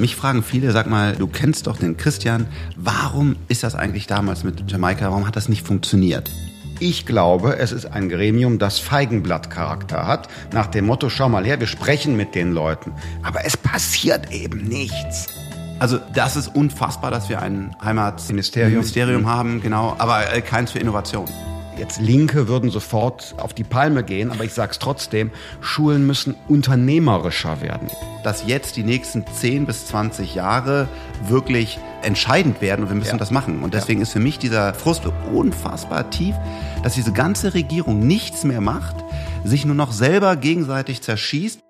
Mich fragen viele, sag mal, du kennst doch den Christian, warum ist das eigentlich damals mit Jamaika, warum hat das nicht funktioniert? Ich glaube, es ist ein Gremium, das Feigenblattcharakter hat, nach dem Motto, schau mal her, wir sprechen mit den Leuten, aber es passiert eben nichts. Also das ist unfassbar, dass wir ein Heimatministerium Ministerium haben, genau, aber äh, keins für Innovation. Jetzt Linke würden sofort auf die Palme gehen, aber ich sage es trotzdem, Schulen müssen unternehmerischer werden. Dass jetzt die nächsten 10 bis 20 Jahre wirklich entscheidend werden und wir müssen ja. das machen. Und deswegen ja. ist für mich dieser Frust unfassbar tief, dass diese ganze Regierung nichts mehr macht, sich nur noch selber gegenseitig zerschießt.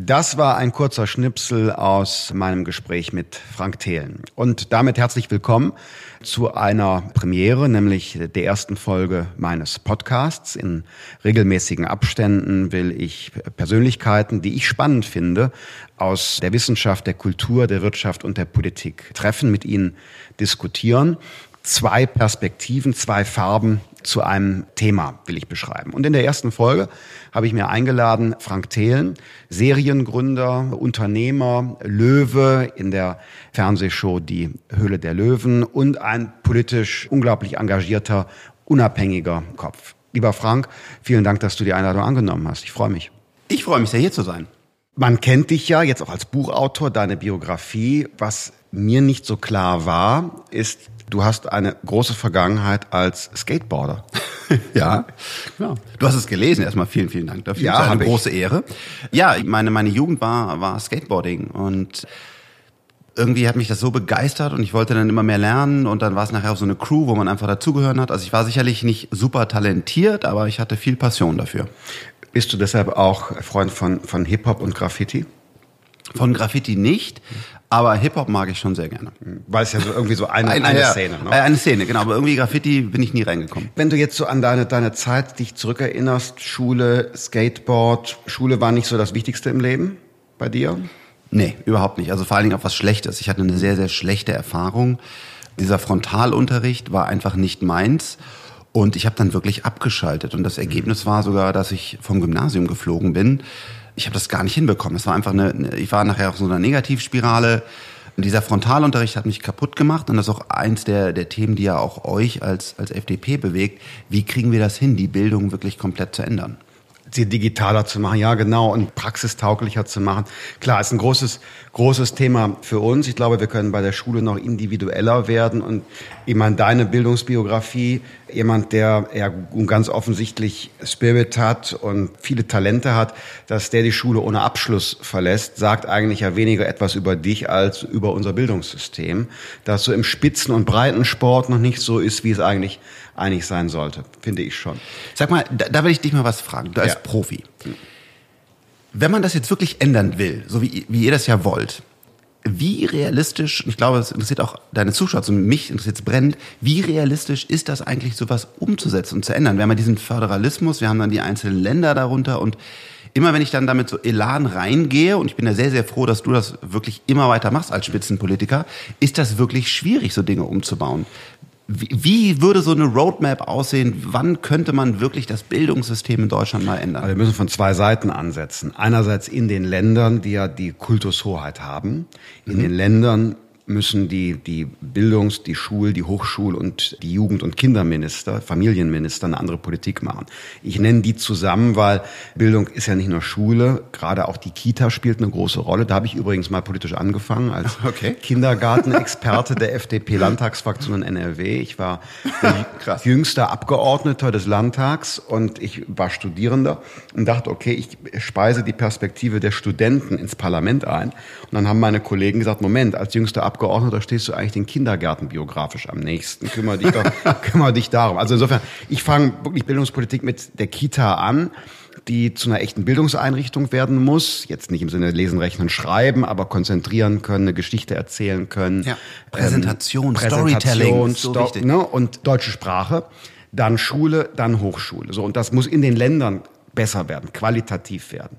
Das war ein kurzer Schnipsel aus meinem Gespräch mit Frank Thelen. Und damit herzlich willkommen zu einer Premiere, nämlich der ersten Folge meines Podcasts. In regelmäßigen Abständen will ich Persönlichkeiten, die ich spannend finde, aus der Wissenschaft, der Kultur, der Wirtschaft und der Politik treffen, mit ihnen diskutieren zwei Perspektiven, zwei Farben zu einem Thema will ich beschreiben. Und in der ersten Folge habe ich mir eingeladen Frank Thelen, Seriengründer, Unternehmer, Löwe in der Fernsehshow Die Höhle der Löwen und ein politisch unglaublich engagierter, unabhängiger Kopf. Lieber Frank, vielen Dank, dass du die Einladung angenommen hast. Ich freue mich. Ich freue mich sehr, hier zu sein. Man kennt dich ja jetzt auch als Buchautor, deine Biografie. Was mir nicht so klar war, ist, du hast eine große Vergangenheit als Skateboarder. ja, genau. Du hast es gelesen. Erstmal vielen, vielen Dank dafür. Ja, eine große Ehre. Ja, meine, meine Jugend war, war Skateboarding und irgendwie hat mich das so begeistert und ich wollte dann immer mehr lernen und dann war es nachher auch so eine Crew, wo man einfach dazugehören hat. Also ich war sicherlich nicht super talentiert, aber ich hatte viel Passion dafür. Bist du deshalb auch Freund von, von Hip-Hop und Graffiti? Von Graffiti nicht, aber Hip-Hop mag ich schon sehr gerne. Weil es ja so irgendwie so eine, eine, eine Szene, ne? Eine Szene, genau. Aber irgendwie Graffiti bin ich nie reingekommen. Wenn du jetzt so an deine, deine Zeit dich zurückerinnerst, Schule, Skateboard, Schule war nicht so das Wichtigste im Leben bei dir? Nee, überhaupt nicht. Also vor allen Dingen auch was Schlechtes. Ich hatte eine sehr, sehr schlechte Erfahrung. Dieser Frontalunterricht war einfach nicht meins. Und ich habe dann wirklich abgeschaltet. Und das Ergebnis war sogar, dass ich vom Gymnasium geflogen bin ich habe das gar nicht hinbekommen. Es war einfach eine, ich war nachher auch so einer Negativspirale. Und dieser Frontalunterricht hat mich kaputt gemacht und das ist auch eins der, der Themen, die ja auch euch als, als FDP bewegt. Wie kriegen wir das hin, die Bildung wirklich komplett zu ändern? Sie digitaler zu machen, ja genau, und praxistauglicher zu machen. Klar, ist ein großes, großes Thema für uns. Ich glaube, wir können bei der Schule noch individueller werden und meine, deine Bildungsbiografie, jemand, der ja ganz offensichtlich Spirit hat und viele Talente hat, dass der die Schule ohne Abschluss verlässt, sagt eigentlich ja weniger etwas über dich als über unser Bildungssystem, das so im Spitzen- und Breitensport noch nicht so ist, wie es eigentlich einig sein sollte, finde ich schon. Sag mal, da, da will ich dich mal was fragen, du als ja. Profi. Wenn man das jetzt wirklich ändern will, so wie, wie ihr das ja wollt, wie realistisch, ich glaube, es interessiert auch deine Zuschauer, also mich interessiert es brennend, wie realistisch ist das eigentlich, sowas umzusetzen und zu ändern? Wir haben ja diesen Föderalismus, wir haben dann die einzelnen Länder darunter und immer wenn ich dann damit so Elan reingehe, und ich bin ja sehr, sehr froh, dass du das wirklich immer weiter machst als Spitzenpolitiker, ist das wirklich schwierig, so Dinge umzubauen. Wie würde so eine Roadmap aussehen? Wann könnte man wirklich das Bildungssystem in Deutschland mal ändern? wir müssen von zwei Seiten ansetzen. Einerseits in den Ländern, die ja die Kultushoheit haben. In mhm. den Ländern müssen die, die Bildungs-, die Schul-, die Hochschul- und die Jugend- und Kinderminister, Familienminister eine andere Politik machen. Ich nenne die zusammen, weil Bildung ist ja nicht nur Schule, gerade auch die Kita spielt eine große Rolle. Da habe ich übrigens mal politisch angefangen als okay. Kindergartenexperte der FDP-Landtagsfraktion in NRW. Ich war jüngster Abgeordneter des Landtags und ich war Studierender und dachte, okay, ich speise die Perspektive der Studenten ins Parlament ein. Und dann haben meine Kollegen gesagt, Moment, als jüngster Abgeordneter Abgeordneter stehst du eigentlich den Kindergärten biografisch am nächsten. Kümmere dich, doch, kümmere dich darum. Also insofern, ich fange wirklich Bildungspolitik mit der Kita an die zu einer echten Bildungseinrichtung werden muss. Jetzt nicht im Sinne lesen, rechnen, schreiben, aber konzentrieren können, eine Geschichte erzählen können. Ja. Präsentation, ähm, Storytelling, so wichtig. Ne, und deutsche Sprache. Dann Schule, dann Hochschule. So, und das muss in den Ländern besser werden, qualitativ werden.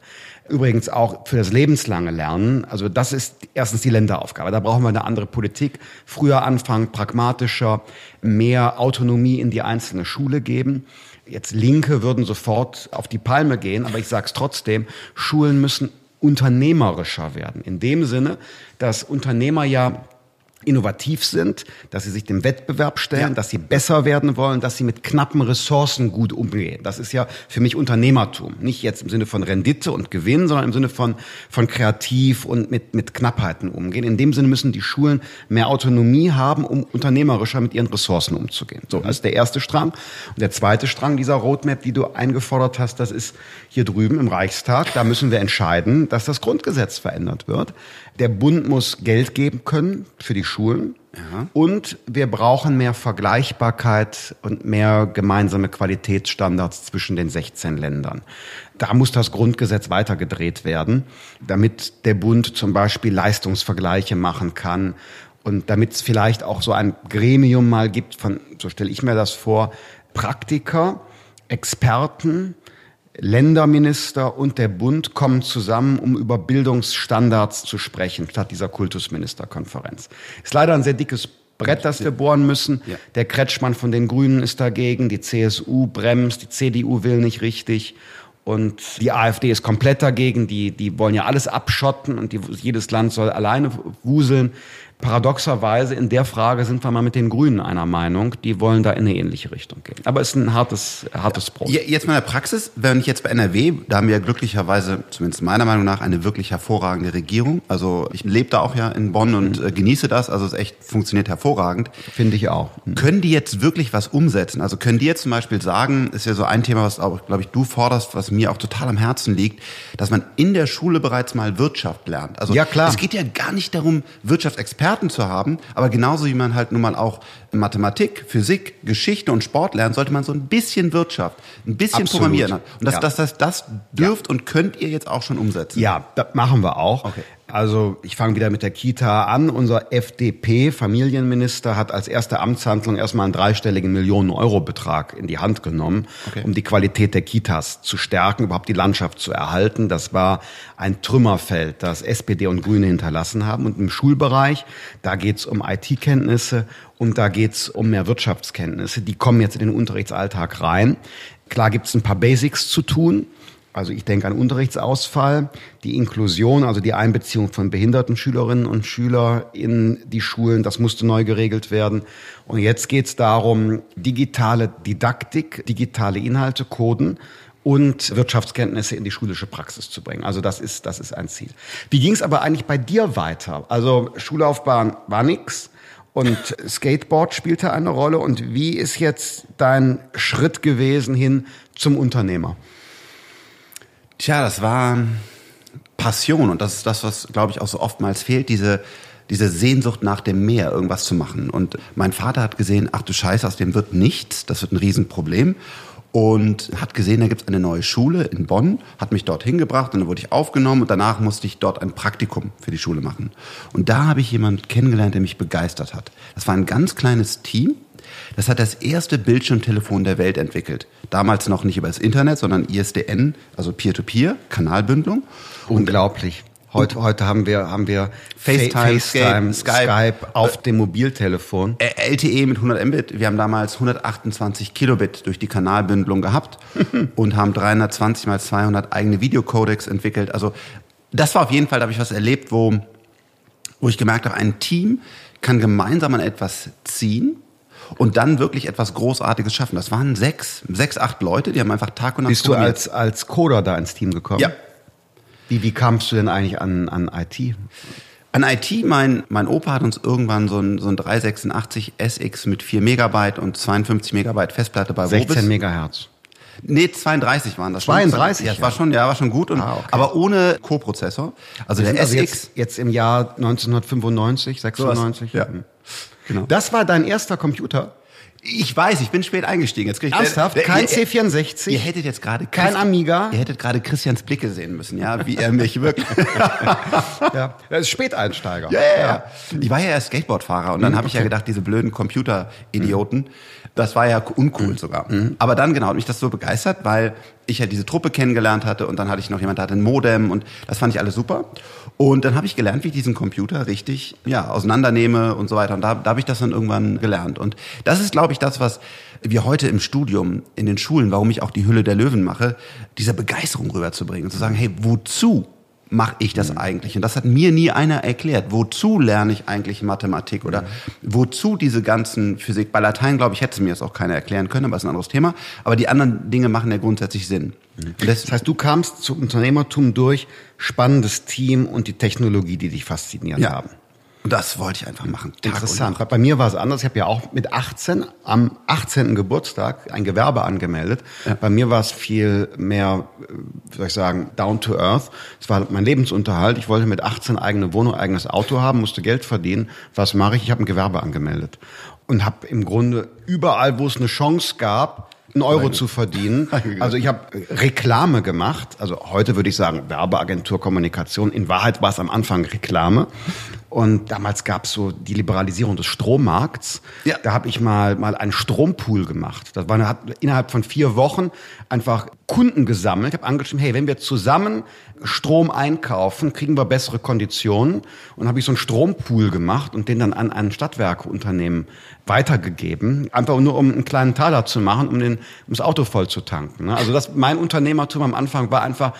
Übrigens auch für das lebenslange Lernen. Also das ist erstens die Länderaufgabe. Da brauchen wir eine andere Politik. Früher anfangen, pragmatischer, mehr Autonomie in die einzelne Schule geben. Jetzt Linke würden sofort auf die Palme gehen, aber ich sage es trotzdem, Schulen müssen unternehmerischer werden. In dem Sinne, dass Unternehmer ja innovativ sind, dass sie sich dem Wettbewerb stellen, ja. dass sie besser werden wollen, dass sie mit knappen Ressourcen gut umgehen. Das ist ja für mich Unternehmertum. Nicht jetzt im Sinne von Rendite und Gewinn, sondern im Sinne von, von kreativ und mit, mit Knappheiten umgehen. In dem Sinne müssen die Schulen mehr Autonomie haben, um unternehmerischer mit ihren Ressourcen umzugehen. So, das ist der erste Strang. Und der zweite Strang dieser Roadmap, die du eingefordert hast, das ist hier drüben im Reichstag. Da müssen wir entscheiden, dass das Grundgesetz verändert wird. Der Bund muss Geld geben können für die Schulen. Ja. Und wir brauchen mehr Vergleichbarkeit und mehr gemeinsame Qualitätsstandards zwischen den 16 Ländern. Da muss das Grundgesetz weitergedreht werden, damit der Bund zum Beispiel Leistungsvergleiche machen kann und damit es vielleicht auch so ein Gremium mal gibt von, so stelle ich mir das vor, Praktiker, Experten, Länderminister und der Bund kommen zusammen, um über Bildungsstandards zu sprechen, statt dieser Kultusministerkonferenz. Ist leider ein sehr dickes Brett, das wir bohren müssen. Ja. Der Kretschmann von den Grünen ist dagegen, die CSU bremst, die CDU will nicht richtig. Und die AfD ist komplett dagegen. Die, die wollen ja alles abschotten und die, jedes Land soll alleine wuseln. Paradoxerweise in der Frage sind wir mal mit den Grünen einer Meinung. Die wollen da in eine ähnliche Richtung gehen. Aber es ist ein hartes, hartes Brot. Jetzt mal in der Praxis, wenn ich jetzt bei NRW, da haben wir ja glücklicherweise, zumindest meiner Meinung nach, eine wirklich hervorragende Regierung. Also ich lebe da auch ja in Bonn und mhm. genieße das. Also es echt funktioniert hervorragend. Finde ich auch. Mhm. Können die jetzt wirklich was umsetzen? Also können die jetzt zum Beispiel sagen, ist ja so ein Thema, was auch, glaube ich, du forderst, was mir auch total am Herzen liegt, dass man in der Schule bereits mal Wirtschaft lernt. Also ja, klar. es geht ja gar nicht darum, Wirtschaftsexperten Experten zu haben, aber genauso wie man halt nun mal auch Mathematik, Physik, Geschichte und Sport lernt, sollte man so ein bisschen Wirtschaft, ein bisschen Absolut. Programmieren. Und das, ja. das, das, das dürft ja. und könnt ihr jetzt auch schon umsetzen. Ja, das machen wir auch. Okay. Also ich fange wieder mit der Kita an. Unser FDP-Familienminister hat als erste Amtshandlung erstmal einen dreistelligen Millionen-Euro-Betrag in die Hand genommen, okay. um die Qualität der Kitas zu stärken, überhaupt die Landschaft zu erhalten. Das war ein Trümmerfeld, das SPD und Grüne hinterlassen haben. Und im Schulbereich, da geht's um IT-Kenntnisse und da geht's um mehr Wirtschaftskenntnisse. Die kommen jetzt in den Unterrichtsalltag rein. Klar gibt's ein paar Basics zu tun. Also ich denke an Unterrichtsausfall, die Inklusion, also die Einbeziehung von behinderten Schülerinnen und Schülern in die Schulen, das musste neu geregelt werden. Und jetzt geht es darum, digitale Didaktik, digitale Inhalte, Coden und Wirtschaftskenntnisse in die schulische Praxis zu bringen. Also das ist, das ist ein Ziel. Wie ging es aber eigentlich bei dir weiter? Also Schullaufbahn war nix. Und Skateboard spielte eine Rolle. Und wie ist jetzt dein Schritt gewesen hin zum Unternehmer? Tja, das war Passion und das ist das, was, glaube ich, auch so oftmals fehlt, diese, diese Sehnsucht nach dem Meer, irgendwas zu machen. Und mein Vater hat gesehen, ach du Scheiße, aus dem wird nichts, das wird ein Riesenproblem. Und hat gesehen, da gibt es eine neue Schule in Bonn, hat mich dort hingebracht und dann wurde ich aufgenommen und danach musste ich dort ein Praktikum für die Schule machen. Und da habe ich jemanden kennengelernt, der mich begeistert hat. Das war ein ganz kleines Team, das hat das erste Bildschirmtelefon der Welt entwickelt. Damals noch nicht über das Internet, sondern ISDN, also Peer-to-Peer, Kanalbündelung. Unglaublich. Heute, heute haben wir, haben wir FaceTime, FaceTime Skype, Skype, auf äh, dem Mobiltelefon. LTE mit 100 Mbit. Wir haben damals 128 Kilobit durch die Kanalbündelung gehabt und haben 320 mal 200 eigene Videocodecs entwickelt. Also das war auf jeden Fall, da habe ich was erlebt, wo, wo ich gemerkt habe, ein Team kann gemeinsam an etwas ziehen und dann wirklich etwas Großartiges schaffen. Das waren sechs, sechs, acht Leute, die haben einfach Tag und Nacht Bist du als, als Coder da ins Team gekommen? Ja. Wie, wie kamst du denn eigentlich an, an IT? An IT, mein, mein Opa hat uns irgendwann so ein, so ein 386 SX mit 4 Megabyte und 52 Megabyte Festplatte bei 16 Wobis. Megahertz. Nee, 32 waren das. 32? Ja, das war schon, ja, war schon gut. Und, ah, okay. Aber ohne Co-Prozessor. Also der also SX. Jetzt, jetzt, im Jahr 1995, 96? So ja. Genau. Das war dein erster Computer? Ich weiß, ich bin spät eingestiegen. Jetzt krieg ich Ernsthaft? Der, Kein ihr, C64? Ihr hättet jetzt gerade kein Amiga. Ihr hättet gerade Christians Blicke sehen müssen, ja, wie er mich wirklich. ja, er ist Späteinsteiger. Ja, ja. Ich war ja erst Skateboardfahrer und dann mhm, habe ich ja gedacht, diese blöden Computer-Idioten, das war ja uncool mhm. sogar. Mhm. Aber dann genau hat mich das so begeistert, weil ich ja diese Truppe kennengelernt hatte und dann hatte ich noch jemand, der hatte ein Modem und das fand ich alles super. Und dann habe ich gelernt, wie ich diesen Computer richtig ja, auseinandernehme und so weiter. Und da, da habe ich das dann irgendwann gelernt. Und das ist, glaube ich, das, was wir heute im Studium, in den Schulen, warum ich auch die Hülle der Löwen mache, diese Begeisterung rüberzubringen und zu sagen, hey, wozu mache ich das eigentlich? Und das hat mir nie einer erklärt. Wozu lerne ich eigentlich Mathematik oder wozu diese ganzen Physik? Bei Latein, glaube ich, hätte mir das auch keiner erklären können, aber das ist ein anderes Thema. Aber die anderen Dinge machen ja grundsätzlich Sinn. Das, das heißt, du kamst zum Unternehmertum durch spannendes Team und die Technologie, die dich fasziniert Ja. haben. Und das wollte ich einfach machen. Tag Interessant. Bei mir war es anders. Ich habe ja auch mit 18 am 18. Geburtstag ein Gewerbe angemeldet. Bei mir war es viel mehr, äh, wie soll ich sagen, down to earth. Es war mein Lebensunterhalt. Ich wollte mit 18 eigene Wohnung, eigenes Auto haben, musste Geld verdienen. Was mache ich? Ich habe ein Gewerbe angemeldet und habe im Grunde überall, wo es eine Chance gab, einen Euro zu verdienen. Also ich habe Reklame gemacht. Also heute würde ich sagen Werbeagentur, Kommunikation. In Wahrheit war es am Anfang Reklame. Und damals gab es so die Liberalisierung des Strommarkts. Ja. Da habe ich mal mal einen Strompool gemacht. Das war eine, hat innerhalb von vier Wochen einfach Kunden gesammelt. Ich habe angeschrieben, hey, wenn wir zusammen Strom einkaufen, kriegen wir bessere Konditionen. Und habe ich so einen Strompool gemacht und den dann an ein Stadtwerkeunternehmen weitergegeben. Einfach nur um einen kleinen Taler zu machen, um den, um das Auto voll zu tanken. ne? Also das, mein Unternehmertum am Anfang war einfach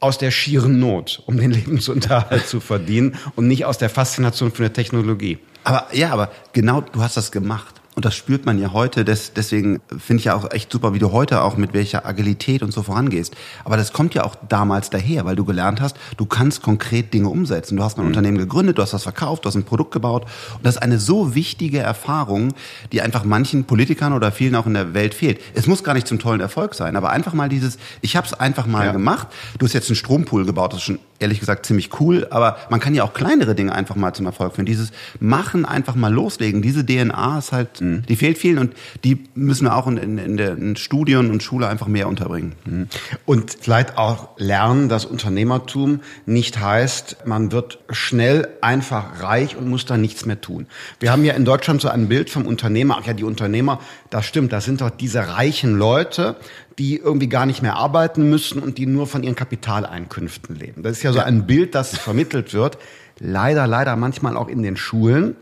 aus der schieren Not, um den Lebensunterhalt zu verdienen und nicht aus der Faszination für eine Technologie. Aber ja, aber genau, du hast das gemacht. Und das spürt man ja heute. Des, deswegen finde ich ja auch echt super, wie du heute auch mit welcher Agilität und so vorangehst. Aber das kommt ja auch damals daher, weil du gelernt hast, du kannst konkret Dinge umsetzen. Du hast Mhm. ein Unternehmen gegründet, du hast was verkauft, du hast ein Produkt gebaut. Und das ist eine so wichtige Erfahrung, die einfach manchen Politikern oder vielen auch in der Welt fehlt. Es muss gar nicht zum tollen Erfolg sein, aber einfach mal dieses, ich habe es einfach mal Ja. gemacht. Du hast jetzt einen Strompool gebaut, das ist schon ehrlich gesagt ziemlich cool, aber man kann ja auch kleinere Dinge einfach mal zum Erfolg führen. Dieses Machen, einfach mal loslegen, diese DNA ist halt, die fehlt vielen und die müssen wir auch in, in, in der in Studien und Schule einfach mehr unterbringen. Und vielleicht auch lernen, dass Unternehmertum nicht heißt, man wird schnell einfach reich und muss dann nichts mehr tun. Wir haben ja in Deutschland so ein Bild vom Unternehmer. Ach ja, die Unternehmer, das stimmt, das sind doch diese reichen Leute, die irgendwie gar nicht mehr arbeiten müssen und die nur von ihren Kapitaleinkünften leben. Das ist ja so ein Bild, das vermittelt wird. Leider, leider manchmal auch in den Schulen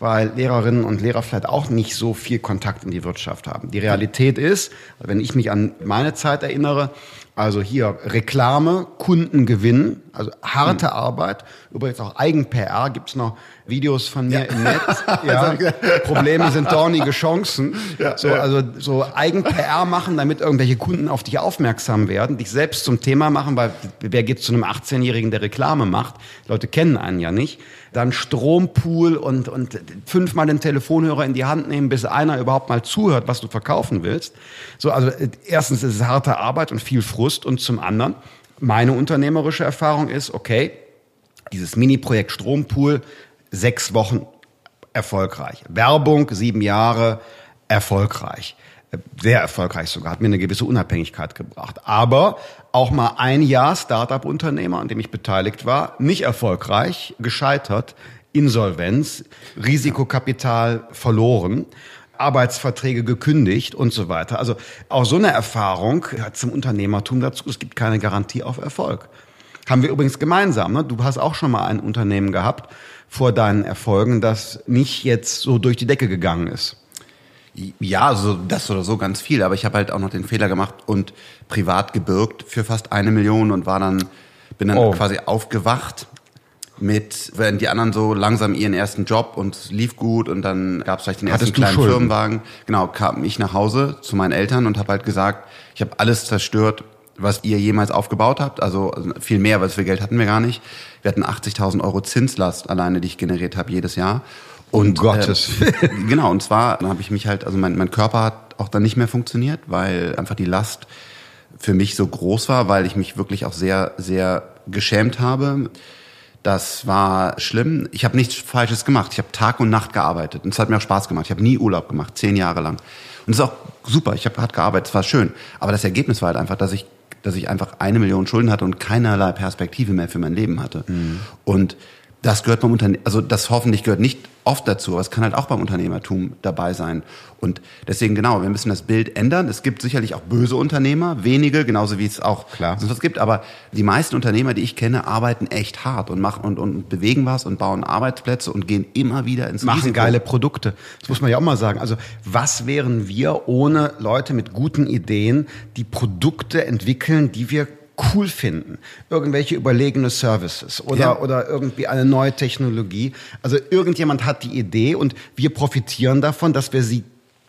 weil Lehrerinnen und Lehrer vielleicht auch nicht so viel Kontakt in die Wirtschaft haben. Die Realität ist, wenn ich mich an meine Zeit erinnere, also hier Reklame, Kundengewinn, also harte Arbeit, übrigens auch Eigen-PR, gibt's noch Videos von mir im Netz. Ja. Probleme sind dornige Chancen. so, also so Eigen-PR machen, damit irgendwelche Kunden auf dich aufmerksam werden, dich selbst zum Thema machen, weil wer geht zu einem 18-Jährigen, der Reklame macht? Die Leute kennen einen ja nicht. Dann Strompool und, und fünfmal den Telefonhörer in die Hand nehmen, bis einer überhaupt mal zuhört, was du verkaufen willst. So, also äh, erstens ist es harte Arbeit und viel Frust und zum anderen, meine unternehmerische Erfahrung ist, okay, dieses Mini-Projekt Strompool, sechs Wochen erfolgreich. Werbung, sieben Jahre, erfolgreich. Sehr erfolgreich sogar, hat mir eine gewisse Unabhängigkeit gebracht. Aber auch mal ein Jahr Startup-Unternehmer, an dem ich beteiligt war, nicht erfolgreich, gescheitert, Insolvenz, Risikokapital verloren. Arbeitsverträge gekündigt und so weiter. Also auch so eine Erfahrung gehört zum Unternehmertum dazu. Es gibt keine Garantie auf Erfolg. Haben wir übrigens gemeinsam. Ne? Du hast auch schon mal ein Unternehmen gehabt vor deinen Erfolgen, das nicht jetzt so durch die Decke gegangen ist. Ja, also das oder so ganz viel, aber ich habe halt auch noch den Fehler gemacht und privat gebürgt für fast eine Million und war dann, bin dann Oh. quasi aufgewacht mit, während die anderen so langsam ihren ersten Job und es lief gut und dann gab es vielleicht den ersten Hattest du kleinen Schulden? Firmenwagen. Genau, kam ich nach Hause zu meinen Eltern und habe halt gesagt, ich habe alles zerstört, was ihr jemals aufgebaut habt. Also viel mehr, weil so viel Geld hatten wir gar nicht. Wir hatten 80.000 Euro Zinslast alleine, die ich generiert habe jedes Jahr. Und, Gottes äh, genau, und zwar dann habe ich mich halt, also mein, mein Körper hat auch dann nicht mehr funktioniert, weil einfach die Last für mich so groß war, weil ich mich wirklich auch sehr, sehr geschämt habe. Das war schlimm. Ich habe nichts Falsches gemacht. Ich habe Tag und Nacht gearbeitet und es hat mir auch Spaß gemacht. Ich habe nie Urlaub gemacht, zehn Jahre lang. Und es ist auch super. Ich habe hart gearbeitet, es war schön. Aber das Ergebnis war halt einfach, dass ich, dass ich einfach eine Million Schulden hatte und keinerlei Perspektive mehr für mein Leben hatte. Und das gehört beim Unternehmen, also das hoffentlich gehört nicht oft dazu, aber es kann halt auch beim Unternehmertum dabei sein. Und deswegen genau, wir müssen das Bild ändern. Es gibt sicherlich auch böse Unternehmer, wenige, genauso wie es auch Klar. sonst was gibt. Aber die meisten Unternehmer, die ich kenne, arbeiten echt hart und machen und, und bewegen was und bauen Arbeitsplätze und gehen immer wieder ins machen Risiko. geile Produkte. Das muss man ja auch mal sagen. Also was wären wir ohne Leute mit guten Ideen, die Produkte entwickeln, die wir cool finden. Irgendwelche überlegene Services oder, ja. oder irgendwie eine neue Technologie. Also irgendjemand hat die Idee und wir profitieren davon, dass wir sie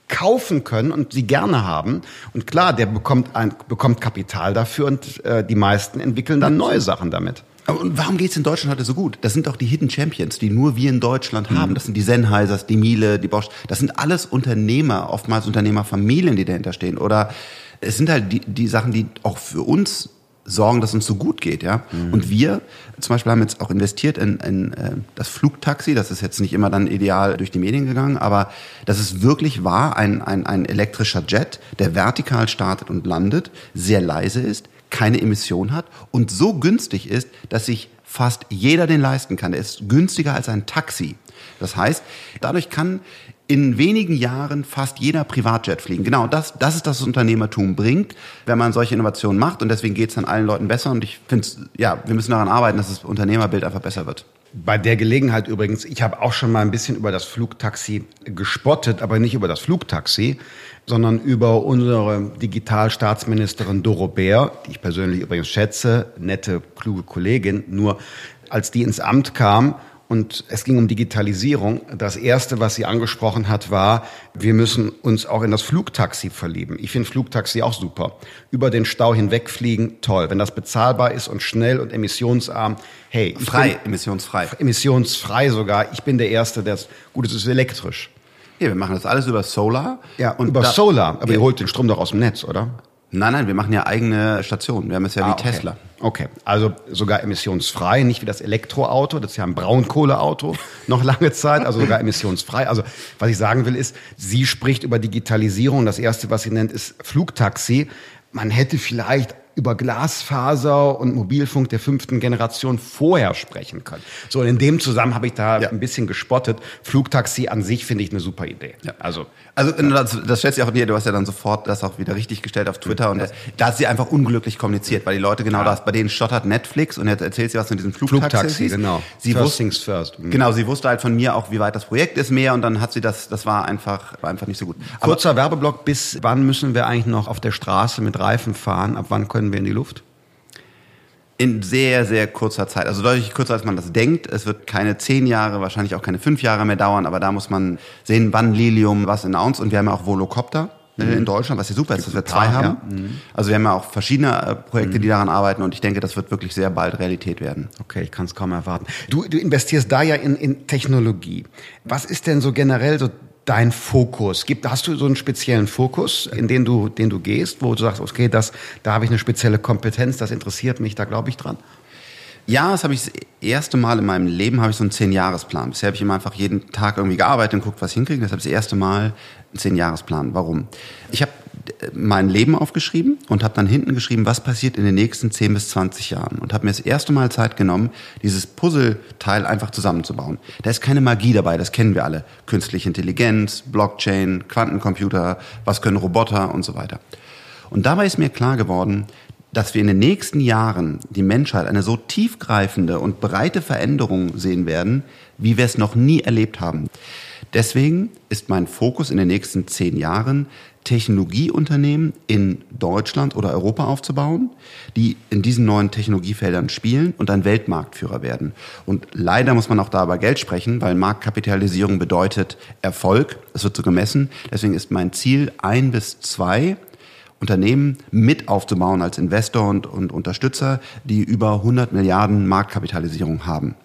kaufen können und sie gerne haben. Und klar, der bekommt, ein, bekommt Kapital dafür und äh, die meisten entwickeln dann neue Sachen damit. Und warum geht's in Deutschland heute so gut? Das sind doch die Hidden Champions, die nur wir in Deutschland mhm. haben. Das sind die Sennheisers, die Miele, die Bosch. Das sind alles Unternehmer, oftmals Unternehmerfamilien, die dahinter stehen. Oder es sind halt die, die Sachen, die auch für uns sorgen, dass uns so gut geht, ja. Mhm. Und wir zum Beispiel haben jetzt auch investiert in, in äh, das Flugtaxi. Das ist jetzt nicht immer dann ideal durch die Medien gegangen, aber das ist wirklich wahr, ein, ein, ein elektrischer Jet, der vertikal startet und landet, sehr leise ist, keine Emission hat und so günstig ist, dass sich fast jeder den leisten kann. Er ist günstiger als ein Taxi. Das heißt, dadurch kann in wenigen Jahren fast jeder Privatjet fliegen. Genau, das, das ist das, was Unternehmertum bringt, wenn man solche Innovationen macht. Und deswegen geht es dann allen Leuten besser. Und ich finde, ja, wir müssen daran arbeiten, dass das Unternehmerbild einfach besser wird. Bei der Gelegenheit übrigens, ich habe auch schon mal ein bisschen über das Flugtaxi gespottet, aber nicht über das Flugtaxi, sondern über unsere Digitalstaatsministerin Doro Bär, die ich persönlich übrigens schätze, nette, kluge Kollegin. Nur als die ins Amt kam, und es ging um Digitalisierung. Das erste, was sie angesprochen hat, war, wir müssen uns auch in das Flugtaxi verlieben. Ich finde Flugtaxi auch super. Über den Stau hinwegfliegen, toll. Wenn das bezahlbar ist und schnell und emissionsarm, hey. Frei, bin, emissionsfrei. Emissionsfrei sogar. Ich bin der Erste, der, gut, es ist elektrisch. Ja, wir machen das alles über Solar. Ja, und über Solar. Aber ihr holt den Strom doch aus dem Netz, oder? Nein, nein, wir machen ja eigene Stationen. Wir haben es ja ah, wie okay. Tesla. Okay, also sogar emissionsfrei, nicht wie das Elektroauto, das ist ja ein Braunkohleauto noch lange Zeit, also sogar emissionsfrei. Also was ich sagen will ist, sie spricht über Digitalisierung. Das erste, was sie nennt, ist Flugtaxi. Man hätte vielleicht über Glasfaser und Mobilfunk der fünften Generation vorher sprechen können. So, in dem Zusammenhang habe ich da ja. ein bisschen gespottet. Flugtaxi an sich finde ich eine super Idee. Ja. Also, also das, das stellt sich auch dir, du hast ja dann sofort das auch wieder richtig gestellt auf Twitter und das, da hat sie einfach unglücklich kommuniziert, weil die Leute genau ja. das, bei denen stottert Netflix und jetzt erzählt sie was in diesem Flugtaxi. Flugtaxi, genau. Sie first wusste, things first. Mhm. Genau, sie wusste halt von mir auch, wie weit das Projekt ist mehr und dann hat sie das, das war einfach, war einfach nicht so gut. Kurzer Aber, Werbeblock, bis wann müssen wir eigentlich noch auf der Straße mit Reifen fahren? Ab wann können wir in die Luft? In sehr, sehr kurzer Zeit. Also deutlich kürzer, als man das denkt. Es wird keine zehn Jahre, wahrscheinlich auch keine fünf Jahre mehr dauern, aber da muss man sehen, wann Lilium was announced. Und wir haben ja auch Volocopter äh, mhm. in Deutschland, was ja super ist, dass wir zwei haben. Ja. Mhm. Also wir haben ja auch verschiedene äh, Projekte, die mhm. daran arbeiten und ich denke, das wird wirklich sehr bald Realität werden. Okay, ich kann es kaum erwarten. Du, du investierst da ja in, in Technologie. Was ist denn so generell so dein Fokus? Gibt, hast du so einen speziellen Fokus, in den du, den du gehst, wo du sagst, okay, das, da habe ich eine spezielle Kompetenz, das interessiert mich, da glaube ich dran? Ja, das habe ich das erste Mal in meinem Leben habe ich so einen Zehn-Jahres-Plan. Bisher habe ich immer einfach jeden Tag irgendwie gearbeitet und geguckt, was ich hinkriege. Ich das erste Mal einen Zehn-Jahres-Plan. Warum? Ich habe mein Leben aufgeschrieben und habe dann hinten geschrieben, was passiert in den nächsten 10 bis 20 Jahren und habe mir das erste Mal Zeit genommen, dieses Puzzleteil einfach zusammenzubauen. Da ist keine Magie dabei, das kennen wir alle. Künstliche Intelligenz, Blockchain, Quantencomputer, was können Roboter und so weiter. Und dabei ist mir klar geworden, dass wir in den nächsten Jahren die Menschheit eine so tiefgreifende und breite Veränderung sehen werden, wie wir es noch nie erlebt haben. Deswegen ist mein Fokus in den nächsten zehn Jahren, Technologieunternehmen in Deutschland oder Europa aufzubauen, die in diesen neuen Technologiefeldern spielen und ein Weltmarktführer werden. Und leider muss man auch da über Geld sprechen, weil Marktkapitalisierung bedeutet Erfolg. Es wird so gemessen. Deswegen ist mein Ziel, ein bis zwei Unternehmen mit aufzubauen als Investor und, und Unterstützer, die über 100 Milliarden Marktkapitalisierung haben.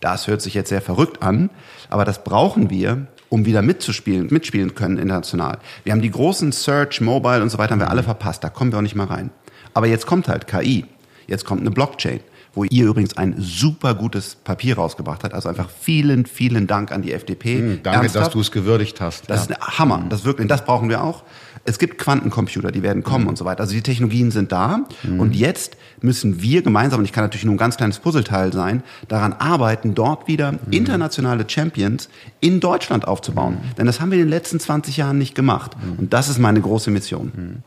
Das hört sich jetzt sehr verrückt an, aber das brauchen wir, um wieder mitzuspielen, mitspielen können international. Wir haben die großen Search, Mobile und so weiter haben wir alle verpasst. Da kommen wir auch nicht mal rein. Aber jetzt kommt halt KI. Jetzt kommt eine Blockchain, wo ihr übrigens ein super gutes Papier rausgebracht habt. Also einfach vielen, vielen Dank an die FDP. Mhm, danke, Ernsthaft. dass du es gewürdigt hast. Das ja. ist ein Hammer. Das wirklich, das brauchen wir auch. Es gibt Quantencomputer, die werden kommen mhm. und so weiter. Also die Technologien sind da. Mhm. Und jetzt müssen wir gemeinsam, und ich kann natürlich nur ein ganz kleines Puzzleteil sein, daran arbeiten, dort wieder mhm. internationale Champions in Deutschland aufzubauen. Mhm. Denn das haben wir in den letzten 20 Jahren nicht gemacht. Mhm. Und das ist meine große Mission. Mhm.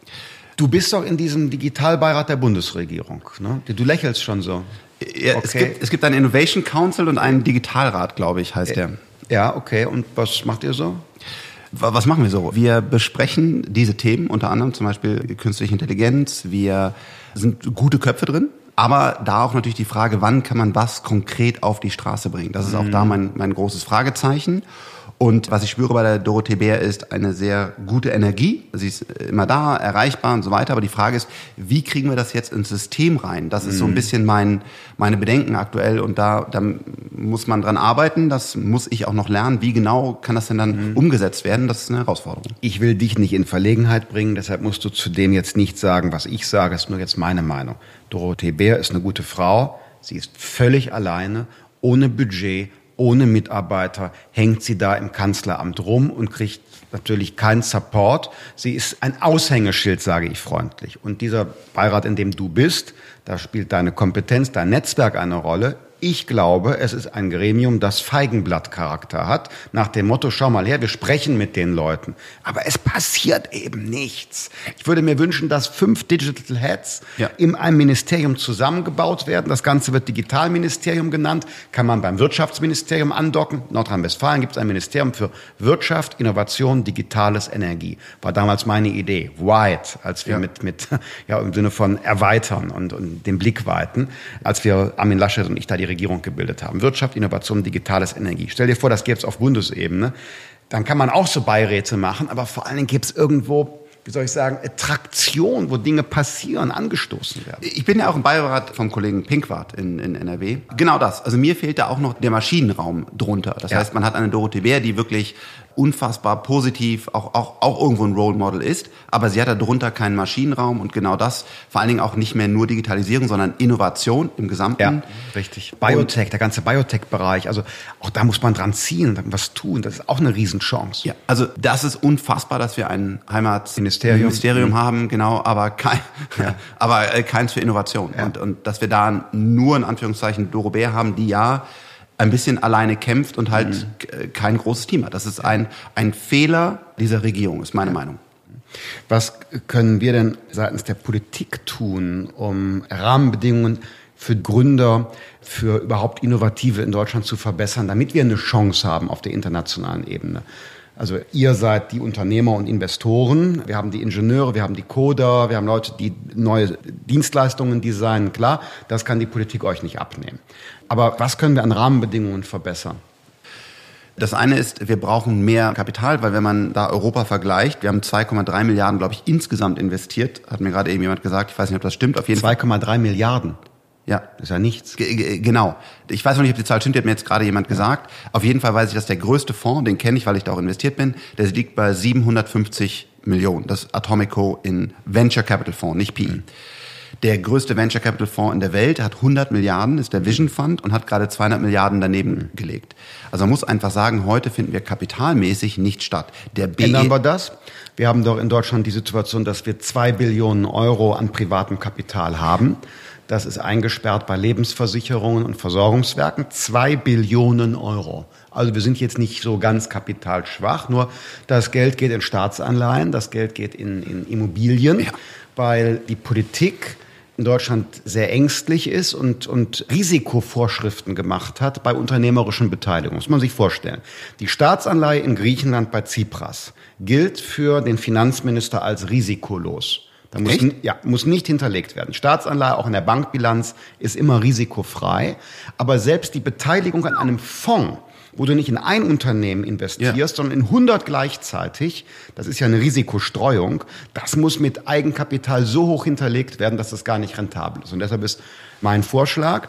Du bist doch in diesem Digitalbeirat der Bundesregierung. Ne? Du lächelst schon so. Ja, okay. es, gibt, es gibt einen Innovation Council und einen Digitalrat, glaube ich, heißt der. Ja, okay. Und was macht ihr so? Was machen wir so? Wir besprechen diese Themen, unter anderem zum Beispiel künstliche Intelligenz. Wir sind gute Köpfe drin. Aber da auch natürlich die Frage, wann kann man was konkret auf die Straße bringen? Das ist auch da mhm. mein, mein großes Fragezeichen. Und was ich spüre bei der Dorothee Bär ist eine sehr gute Energie. Sie ist immer da, erreichbar und so weiter. Aber die Frage ist, wie kriegen wir das jetzt ins System rein? Das ist so ein mhm. bisschen mein, meine Bedenken aktuell. Und da, da muss man dran arbeiten. Das muss ich auch noch lernen. Wie genau kann das denn dann mhm. umgesetzt werden? Das ist eine Herausforderung. Ich will dich nicht in Verlegenheit bringen. Deshalb musst du zu dem jetzt nicht sagen, was ich sage. Das ist nur jetzt meine Meinung. Dorothee Bär ist eine gute Frau. Sie ist völlig alleine, ohne Budget, ohne Mitarbeiter hängt sie da im Kanzleramt rum und kriegt natürlich keinen Support. Sie ist ein Aushängeschild, sage ich freundlich. Und dieser Beirat, in dem du bist, da spielt deine Kompetenz, dein Netzwerk eine Rolle. Ich glaube, es ist ein Gremium, das Feigenblattcharakter hat, nach dem Motto, schau mal her, wir sprechen mit den Leuten. Aber es passiert eben nichts. Ich würde mir wünschen, dass fünf Digital Heads ja. in einem Ministerium zusammengebaut werden. Das Ganze wird Digitalministerium genannt, kann man beim Wirtschaftsministerium andocken. Nordrhein-Westfalen gibt es ein Ministerium für Wirtschaft, Innovation, Digitales, Energie. War damals meine Idee. Wide, als wir ja. mit, mit, ja, im Sinne von erweitern und, und den Blick weiten, als wir Armin Laschet und ich da die Regierung gebildet haben. Wirtschaft, Innovation, digitales Energie. Stell dir vor, das gäbe es auf Bundesebene. Dann kann man auch so Beiräte machen, aber vor allen Dingen gibt es irgendwo wie soll ich sagen, Traktion, wo Dinge passieren, angestoßen werden. Ich bin ja auch im Beirat vom Kollegen Pinkwart in, in NRW. Genau das. Also mir fehlt da auch noch der Maschinenraum drunter. Das ja. heißt, man hat eine Dorothee Bär, die wirklich unfassbar positiv, auch, auch, auch irgendwo ein Role Model ist, aber sie hat darunter keinen Maschinenraum und genau das, vor allen Dingen auch nicht mehr nur Digitalisierung, sondern Innovation im Gesamten. Ja, richtig. Biotech, und der ganze Biotech-Bereich, also auch da muss man dran ziehen, was tun, das ist auch eine Riesenchance. Ja, also das ist unfassbar, dass wir ein Heimatministerium Ministerium mhm. haben, genau, aber kein, ja. aber äh, keins für Innovation ja. und, und dass wir da nur in Anführungszeichen Doro Bär haben, die ja ein bisschen alleine kämpft und halt mhm. kein großes Team hat. Das ist ein, ein Fehler dieser Regierung, ist meine ja. Meinung. Was können wir denn seitens der Politik tun, um Rahmenbedingungen für Gründer, für überhaupt Innovative in Deutschland zu verbessern, damit wir eine Chance haben auf der internationalen Ebene? Also ihr seid die Unternehmer und Investoren, wir haben die Ingenieure, wir haben die Coder, wir haben Leute, die neue Dienstleistungen designen. Klar, das kann die Politik euch nicht abnehmen. Aber was können wir an Rahmenbedingungen verbessern? Das eine ist, wir brauchen mehr Kapital, weil wenn man da Europa vergleicht, wir haben 2,3 Milliarden, glaube ich, insgesamt investiert, hat mir gerade eben jemand gesagt, ich weiß nicht, ob das stimmt, auf jeden 2,3 Milliarden. Ja. Das ist ja nichts. G genau. Ich weiß noch nicht, ob die Zahl stimmt, die hat mir jetzt gerade jemand gesagt. Auf jeden Fall weiß ich, dass der größte Fonds, den kenne ich, weil ich da auch investiert bin, der liegt bei 750 Millionen. Das Atomico in Venture Capital Fonds, nicht PE. Mhm. Der größte Venture Capital Fonds in der Welt hat 100 Milliarden, ist der Vision Fund und hat gerade 200 Milliarden daneben gelegt. Also man muss einfach sagen, heute finden wir kapitalmäßig nicht statt. Der BE Ändern wir das? Wir haben doch in Deutschland die Situation, dass wir zwei Billionen Euro an privatem Kapital haben. Das ist eingesperrt bei Lebensversicherungen und Versorgungswerken. Zwei Billionen Euro. Also wir sind jetzt nicht so ganz kapitalschwach, nur das Geld geht in Staatsanleihen, das Geld geht in, in Immobilien, ja. weil die Politik in Deutschland sehr ängstlich ist und, und Risikovorschriften gemacht hat bei unternehmerischen Beteiligungen. Muss man sich vorstellen. Die Staatsanleihe in Griechenland bei Tsipras gilt für den Finanzminister als risikolos. Da muss, ja, muss nicht hinterlegt werden. Staatsanleihe, auch in der Bankbilanz, ist immer risikofrei. Aber selbst die Beteiligung an einem Fonds, wo du nicht in ein Unternehmen investierst, ja. sondern in 100 gleichzeitig, das ist ja eine Risikostreuung, das muss mit Eigenkapital so hoch hinterlegt werden, dass das gar nicht rentabel ist. Und deshalb ist mein Vorschlag,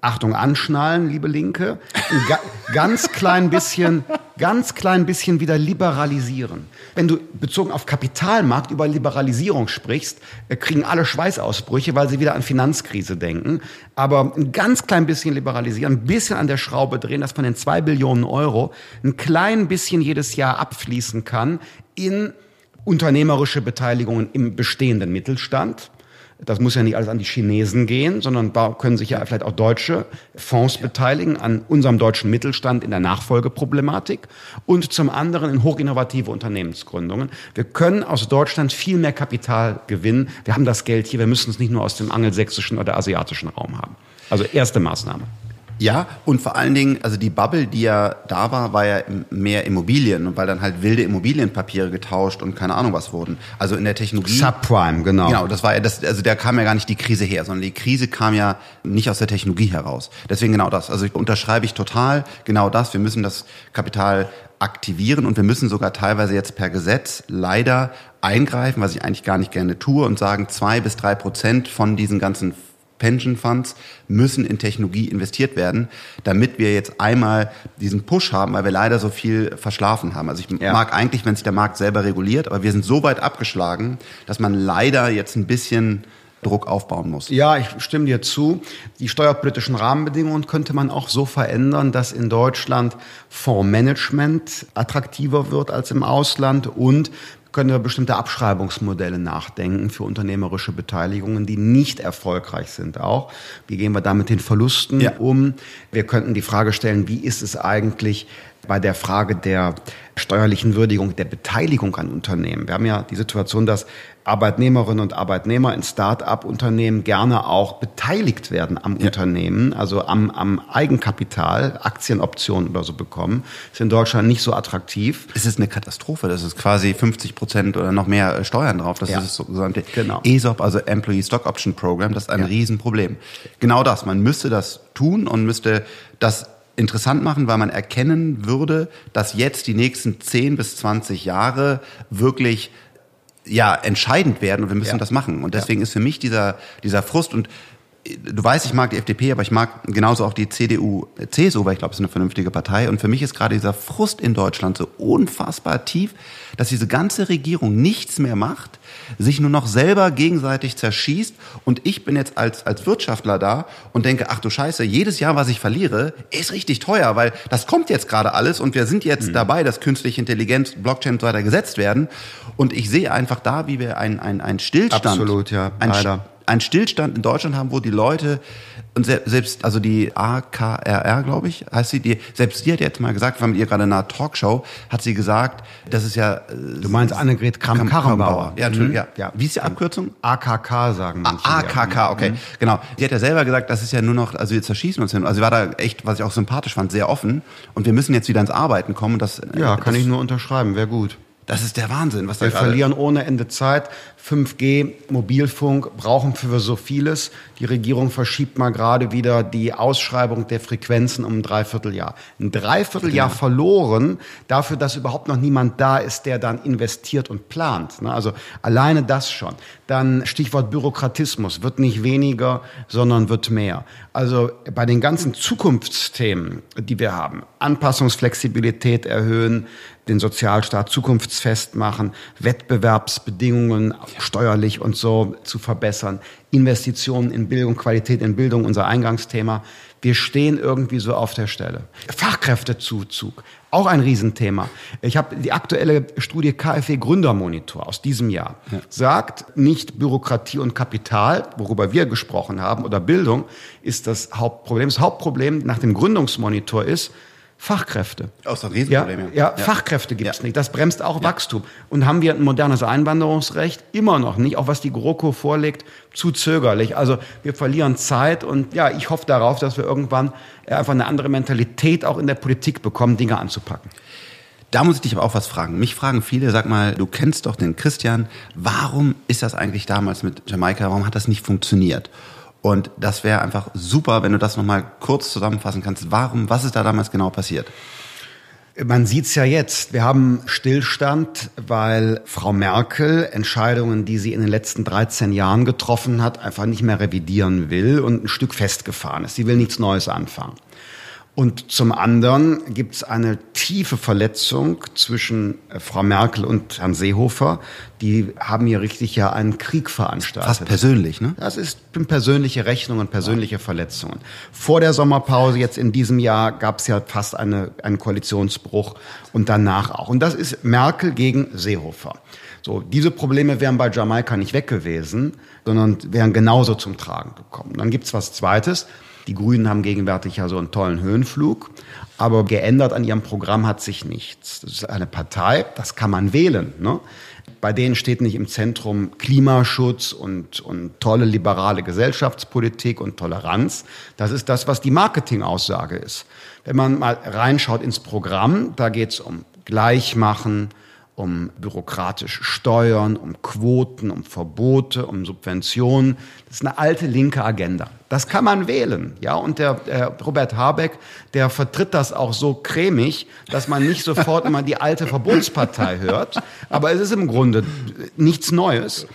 Achtung, anschnallen, liebe Linke, ein ga, ganz klein bisschen, ganz klein bisschen wieder liberalisieren. Wenn du bezogen auf Kapitalmarkt über Liberalisierung sprichst, äh, kriegen alle Schweißausbrüche, weil sie wieder an Finanzkrise denken. Aber ein ganz klein bisschen liberalisieren, ein bisschen an der Schraube drehen, dass von den zwei Billionen Euro ein klein bisschen jedes Jahr abfließen kann in unternehmerische Beteiligungen im bestehenden Mittelstand das muss ja nicht alles an die Chinesen gehen, sondern da können sich ja vielleicht auch deutsche Fonds beteiligen an unserem deutschen Mittelstand in der Nachfolgeproblematik und zum anderen in hochinnovative Unternehmensgründungen. Wir können aus Deutschland viel mehr Kapital gewinnen. Wir haben das Geld hier, wir müssen es nicht nur aus dem angelsächsischen oder asiatischen Raum haben. Also erste Maßnahme. Ja, und vor allen Dingen, also die Bubble, die ja da war, war ja mehr Immobilien und weil dann halt wilde Immobilienpapiere getauscht und keine Ahnung was wurden. Also in der Technologie. Subprime, genau. Genau, das war ja das, also da kam ja gar nicht die Krise her, sondern die Krise kam ja nicht aus der Technologie heraus. Deswegen genau das. Also ich unterschreibe ich total genau das. Wir müssen das Kapital aktivieren und wir müssen sogar teilweise jetzt per Gesetz leider eingreifen, was ich eigentlich gar nicht gerne tue und sagen, zwei bis drei Prozent von diesen ganzen Pension Funds müssen in Technologie investiert werden, damit wir jetzt einmal diesen Push haben, weil wir leider so viel verschlafen haben. Also ich ja. mag eigentlich, wenn sich der Markt selber reguliert, aber wir sind so weit abgeschlagen, dass man leider jetzt ein bisschen Druck aufbauen muss. Ja, ich stimme dir zu. Die steuerpolitischen Rahmenbedingungen könnte man auch so verändern, dass in Deutschland Fondsmanagement attraktiver wird als im Ausland und können wir bestimmte Abschreibungsmodelle nachdenken für unternehmerische Beteiligungen, die nicht erfolgreich sind auch. Wie gehen wir da mit den Verlusten ja. um? Wir könnten die Frage stellen, wie ist es eigentlich bei der Frage der steuerlichen Würdigung der Beteiligung an Unternehmen. Wir haben ja die Situation, dass Arbeitnehmerinnen und Arbeitnehmer in Start-up-Unternehmen gerne auch beteiligt werden am ja. Unternehmen, also am, am Eigenkapital, Aktienoptionen oder so bekommen. Ist in Deutschland nicht so attraktiv. Es ist eine Katastrophe. Das ist quasi 50 Prozent oder noch mehr Steuern drauf. Das ja. ist das sogenannte genau. ESOP, also Employee Stock Option Program. Das ist ein ja. Riesenproblem. Genau das. Man müsste das tun und müsste das interessant machen, weil man erkennen würde, dass jetzt die nächsten 10 bis 20 Jahre wirklich ja entscheidend werden und wir müssen ja. das machen. Und deswegen ja. ist für mich dieser dieser Frust und du weißt, ich mag die FDP, aber ich mag genauso auch die CDU, CSU, weil ich glaube, es ist eine vernünftige Partei. Und für mich ist gerade dieser Frust in Deutschland so unfassbar tief, dass diese ganze Regierung nichts mehr macht, sich nur noch selber gegenseitig zerschießt. Und ich bin jetzt als, als Wirtschaftler da und denke, ach du Scheiße, jedes Jahr, was ich verliere, ist richtig teuer, weil das kommt jetzt gerade alles und wir sind jetzt mhm. dabei, dass künstliche Intelligenz, Blockchain und so weiter gesetzt werden. Und ich sehe einfach da, wie wir einen ein Stillstand, Absolut, ja, leider einen Stillstand in Deutschland haben, wo die Leute und selbst also die AKRR, glaube ich, heißt sie, die selbst die hat jetzt mal gesagt, wir haben mit ihr gerade in einer Talkshow, hat sie gesagt, das ist ja äh, Du meinst Annegret Kramp-Karrenbauer. Ja, mhm. ja. ja. Wie ist die Abkürzung? AKK sagen manche. AKK, okay. Mhm. Genau. Sie hat ja selber gesagt, das ist ja nur noch, also wir zerschießen uns hin. Also sie war da echt, was ich auch sympathisch fand, sehr offen und wir müssen jetzt wieder ins Arbeiten kommen und das Ja, kann das, ich nur unterschreiben, wäre gut. Das ist der Wahnsinn, was da Wir verlieren ohne Ende Zeit. 5G, Mobilfunk brauchen für so vieles. Die Regierung verschiebt mal gerade wieder die Ausschreibung der Frequenzen um ein Dreivierteljahr. Ein Dreivierteljahr ja. verloren dafür, dass überhaupt noch niemand da ist, der dann investiert und plant. Ne? Also alleine das schon. Dann Stichwort Bürokratismus wird nicht weniger, sondern wird mehr. Also bei den ganzen Zukunftsthemen, die wir haben, Anpassungsflexibilität erhöhen, den Sozialstaat zukunftsfest machen, Wettbewerbsbedingungen steuerlich und so zu verbessern, Investitionen in Bildung, Qualität in Bildung, unser Eingangsthema. Wir stehen irgendwie so auf der Stelle. Fachkräftezuzug, auch ein Riesenthema. Ich habe die aktuelle Studie KfW Gründermonitor aus diesem Jahr ja. sagt, nicht Bürokratie und Kapital, worüber wir gesprochen haben, oder Bildung ist das Hauptproblem. Das Hauptproblem nach dem Gründungsmonitor ist, Fachkräfte. Auch so ein Riesenproblem. Ja, ja, ja. Fachkräfte gibt es ja. nicht. Das bremst auch Wachstum. Und haben wir ein modernes Einwanderungsrecht? Immer noch nicht. Auch was die GroKo vorlegt, zu zögerlich. Also wir verlieren Zeit und ja, ich hoffe darauf, dass wir irgendwann einfach eine andere Mentalität auch in der Politik bekommen, Dinge anzupacken. Da muss ich dich aber auch was fragen. Mich fragen viele, sag mal, du kennst doch den Christian. Warum ist das eigentlich damals mit Jamaika? Warum hat das nicht funktioniert? Und das wäre einfach super, wenn du das nochmal kurz zusammenfassen kannst. Warum, was ist da damals genau passiert? Man sieht's ja jetzt. Wir haben Stillstand, weil Frau Merkel Entscheidungen, die sie in den letzten 13 Jahren getroffen hat, einfach nicht mehr revidieren will und ein Stück festgefahren ist. Sie will nichts Neues anfangen. Und zum anderen gibt es eine tiefe Verletzung zwischen äh, Frau Merkel und Herrn Seehofer. Die haben hier richtig ja einen Krieg veranstaltet. Fast persönlich, ne? Das ist persönliche Rechnungen, persönliche Verletzungen. Vor der Sommerpause, jetzt in diesem Jahr, gab es ja fast eine, einen Koalitionsbruch und danach auch. Und das ist Merkel gegen Seehofer. So, diese Probleme wären bei Jamaika nicht weg gewesen, sondern wären genauso zum Tragen gekommen. Dann gibt's was Zweites. Die Grünen haben gegenwärtig ja so einen tollen Höhenflug, aber geändert an ihrem Programm hat sich nichts. Das ist eine Partei, das kann man wählen. Ne? Bei denen steht nicht im Zentrum Klimaschutz und, und tolle liberale Gesellschaftspolitik und Toleranz. Das ist das, was die Marketingaussage ist. Wenn man mal reinschaut ins Programm, da geht es um Gleichmachen, um bürokratisch Steuern, um Quoten, um Verbote, um Subventionen. Das ist eine alte linke Agenda. Das kann man wählen, ja. Und der, der Robert Habeck, der vertritt das auch so cremig, dass man nicht sofort immer die alte Verbotspartei hört. Aber es ist im Grunde nichts Neues.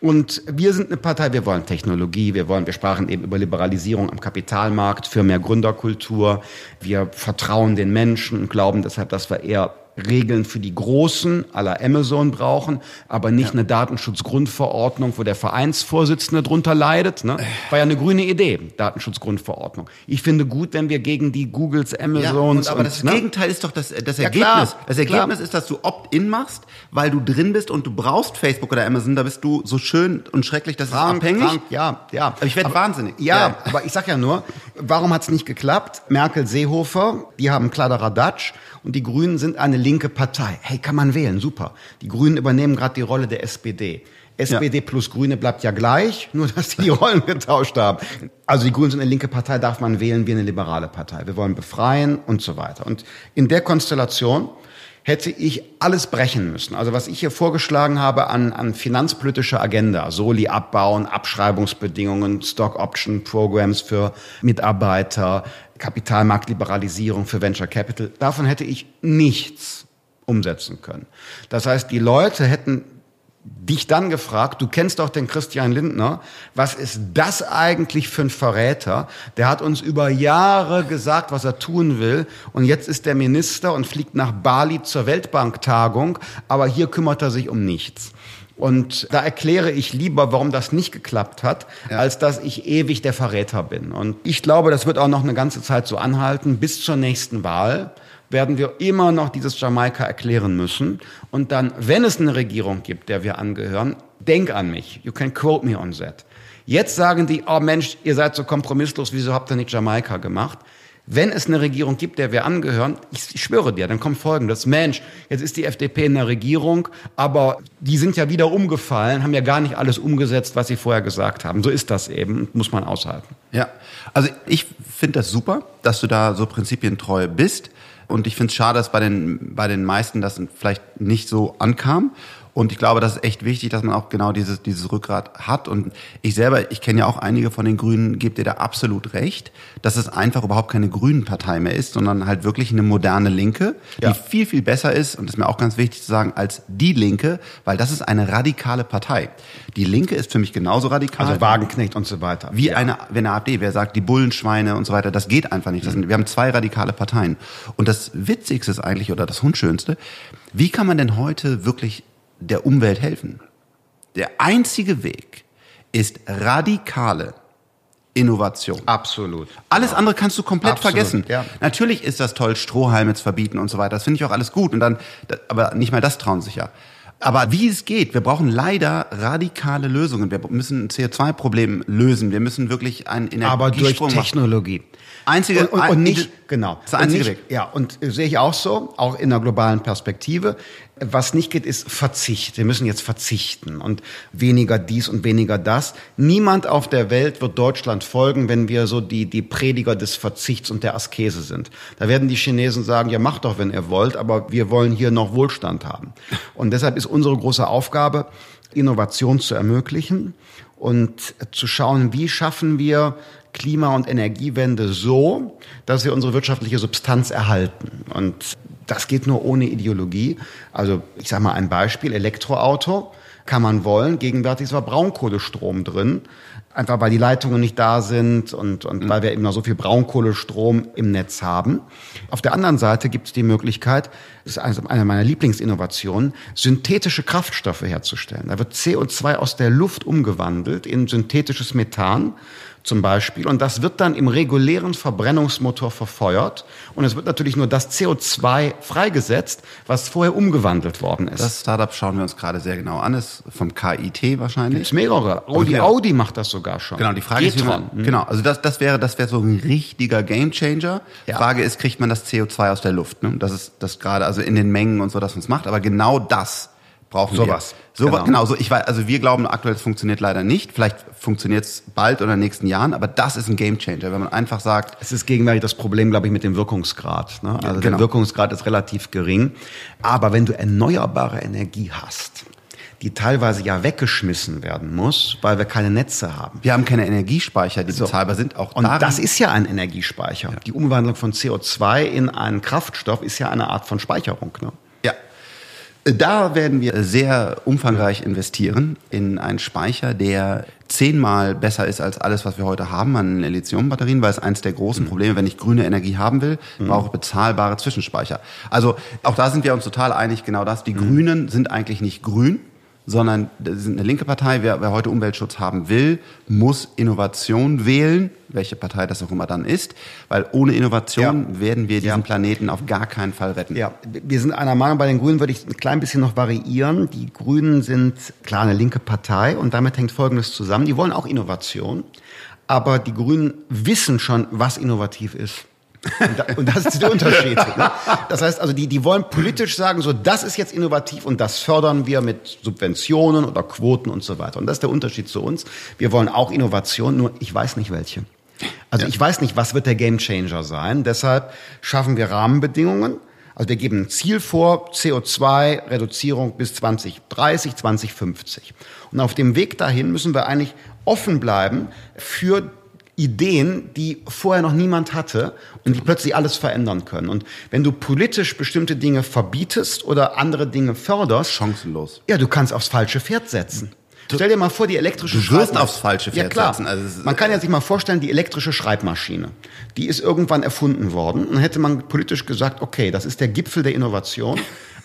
Und wir sind eine Partei, wir wollen Technologie, wir wollen, wir sprachen eben über Liberalisierung am Kapitalmarkt, für mehr Gründerkultur. Wir vertrauen den Menschen und glauben deshalb, dass wir eher Regeln für die Großen aller Amazon brauchen, aber nicht ja. eine Datenschutzgrundverordnung, wo der Vereinsvorsitzende drunter leidet. Ne? War ja eine grüne Idee, Datenschutzgrundverordnung. Ich finde gut, wenn wir gegen die Googles, Amazons. Ja, aber und, das ne? Gegenteil ist doch das, das Ergebnis. Klar, das Ergebnis klar. ist, dass du Opt-in machst, weil du drin bist und du brauchst Facebook oder Amazon, da bist du so schön und schrecklich, dass Frank, es abhängig. Frank, ja, ja. Aber ich werde wahnsinnig. Ja, ja, aber ich sag ja nur, warum hat es nicht geklappt? Merkel, Seehofer, die haben Kladderadatsch und die Grünen sind eine linke Partei. Hey, kann man wählen, super. Die Grünen übernehmen gerade die Rolle der SPD. SPD ja. plus Grüne bleibt ja gleich, nur dass die die Rollen getauscht haben. Also die Grünen sind eine linke Partei, darf man wählen wie eine liberale Partei. Wir wollen befreien und so weiter. Und in der Konstellation hätte ich alles brechen müssen. Also was ich hier vorgeschlagen habe an, an finanzpolitischer Agenda, Soli abbauen, Abschreibungsbedingungen, Stock Option Programs für Mitarbeiter, Kapitalmarktliberalisierung für Venture Capital, davon hätte ich nichts umsetzen können. Das heißt, die Leute hätten dich dann gefragt, du kennst doch den Christian Lindner, was ist das eigentlich für ein Verräter? Der hat uns über Jahre gesagt, was er tun will und jetzt ist der Minister und fliegt nach Bali zur Weltbanktagung, aber hier kümmert er sich um nichts. Und da erkläre ich lieber, warum das nicht geklappt hat, ja. als dass ich ewig der Verräter bin. Und ich glaube, das wird auch noch eine ganze Zeit so anhalten, bis zur nächsten Wahl werden wir immer noch dieses Jamaika erklären müssen. Und dann, wenn es eine Regierung gibt, der wir angehören, denk an mich. You can quote me on that. Jetzt sagen die, oh Mensch, ihr seid so kompromisslos, wieso habt ihr nicht Jamaika gemacht? Wenn es eine Regierung gibt, der wir angehören, ich schwöre dir, dann kommt Folgendes. Mensch, jetzt ist die FDP in der Regierung, aber die sind ja wieder umgefallen, haben ja gar nicht alles umgesetzt, was sie vorher gesagt haben. So ist das eben, muss man aushalten. Ja, also ich finde das super, dass du da so prinzipientreu bist. Und ich finde es schade, dass bei den, bei den meisten das vielleicht nicht so ankam. Und ich glaube, das ist echt wichtig, dass man auch genau dieses, dieses Rückgrat hat. Und ich selber, ich kenne ja auch einige von den Grünen, gibt ihr da absolut recht, dass es einfach überhaupt keine Grünen-Partei mehr ist, sondern halt wirklich eine moderne Linke, ja. die viel, viel besser ist, und das ist mir auch ganz wichtig zu sagen, als die Linke, weil das ist eine radikale Partei. Die Linke ist für mich genauso radikal. Also Wagenknecht und so weiter. Wie ja. eine, wenn eine AfD, wer sagt, die Bullenschweine und so weiter, das geht einfach nicht. Das sind, wir haben zwei radikale Parteien. Und das Witzigste ist eigentlich, oder das Hundschönste, wie kann man denn heute wirklich der Umwelt helfen. Der einzige Weg ist radikale Innovation. Absolut. Alles andere kannst du komplett Absolut, vergessen. Ja. Natürlich ist das toll, Strohhalme zu verbieten und so weiter. Das finde ich auch alles gut. Und dann, aber nicht mal das trauen sich ja. Aber wie es geht, wir brauchen leider radikale Lösungen. Wir müssen ein CO2-Problem lösen. Wir müssen wirklich ein Energiesprung Aber durch Technologie. Einzige, und, und, und nicht, genau. Das einzige nicht, Weg. Ja, und sehe ich auch so, auch in der globalen Perspektive. Was nicht geht, ist Verzicht. Wir müssen jetzt verzichten und weniger dies und weniger das. Niemand auf der Welt wird Deutschland folgen, wenn wir so die, die Prediger des Verzichts und der Askese sind. Da werden die Chinesen sagen, ja, macht doch, wenn ihr wollt, aber wir wollen hier noch Wohlstand haben. Und deshalb ist unsere große Aufgabe, Innovation zu ermöglichen und zu schauen, wie schaffen wir Klima- und Energiewende so, dass wir unsere wirtschaftliche Substanz erhalten. Und das geht nur ohne Ideologie. Also ich sage mal ein Beispiel, Elektroauto kann man wollen. Gegenwärtig ist aber Braunkohlestrom drin, einfach weil die Leitungen nicht da sind und, und mhm. weil wir eben noch so viel Braunkohlestrom im Netz haben. Auf der anderen Seite gibt es die Möglichkeit, das ist also eine meiner Lieblingsinnovationen, synthetische Kraftstoffe herzustellen. Da wird CO2 aus der Luft umgewandelt in synthetisches Methan zum Beispiel. Und das wird dann im regulären Verbrennungsmotor verfeuert. Und es wird natürlich nur das CO2 freigesetzt, was vorher umgewandelt worden ist. Das Startup schauen wir uns gerade sehr genau an. Ist vom KIT wahrscheinlich. Gibt mehrere. Audi, okay. Audi macht das sogar schon. Genau, die Frage Geht ist, wie man, mhm. genau, also das, das wäre, das wäre so ein richtiger Gamechanger. Ja. Frage ist, kriegt man das CO2 aus der Luft? Ne? Das ist das gerade, also in den Mengen und so, dass man es macht. Aber genau das brauchen Sowas. wir. So genau. genau so. Ich weiß, also wir glauben aktuell, es funktioniert leider nicht. Vielleicht funktioniert es bald oder in den nächsten Jahren, aber das ist ein Gamechanger, wenn man einfach sagt. Es ist gegenwärtig das Problem, glaube ich, mit dem Wirkungsgrad. Ne? Also ja, genau. der Wirkungsgrad ist relativ gering. Aber wenn du erneuerbare Energie hast, die teilweise ja weggeschmissen werden muss, weil wir keine Netze haben. Wir haben keine Energiespeicher, die so. bezahlbar sind. Auch und das ist ja ein Energiespeicher. Ja. Die Umwandlung von CO2 in einen Kraftstoff ist ja eine Art von Speicherung. Ne? Da werden wir sehr umfangreich investieren in einen Speicher, der zehnmal besser ist als alles, was wir heute haben an Lithium-Batterien, weil es eines der großen mhm. Probleme, wenn ich grüne Energie haben will, mhm. brauche ich bezahlbare Zwischenspeicher. Also auch da sind wir uns total einig, genau das. Die mhm. Grünen sind eigentlich nicht grün, sondern das ist eine linke Partei. Wer, wer heute Umweltschutz haben will, muss Innovation wählen, welche Partei das auch immer dann ist, weil ohne Innovation ja. werden wir diesen ja. Planeten auf gar keinen Fall retten. Ja, wir sind einer Meinung, bei den Grünen würde ich ein klein bisschen noch variieren. Die Grünen sind klar eine linke Partei und damit hängt Folgendes zusammen. Die wollen auch Innovation, aber die Grünen wissen schon, was innovativ ist. Und, da, und das ist der Unterschied. Ne? Das heißt also, die, die wollen politisch sagen, so, das ist jetzt innovativ und das fördern wir mit Subventionen oder Quoten und so weiter. Und das ist der Unterschied zu uns. Wir wollen auch Innovation, nur ich weiß nicht welche. Also ja. ich weiß nicht, was wird der Gamechanger sein. Deshalb schaffen wir Rahmenbedingungen. Also wir geben ein Ziel vor, CO2-Reduzierung bis 2030, 2050. Und auf dem Weg dahin müssen wir eigentlich offen bleiben für Ideen, die vorher noch niemand hatte und die plötzlich alles verändern können. Und wenn du politisch bestimmte Dinge verbietest oder andere Dinge förderst, chancenlos. Ja, du kannst aufs falsche Pferd setzen. Du, Stell dir mal vor, die elektrische Du wirst aufs falsche Pferd ja, klar. setzen. Also man kann ja sich mal vorstellen, die elektrische Schreibmaschine, die ist irgendwann erfunden worden und hätte man politisch gesagt, okay, das ist der Gipfel der Innovation.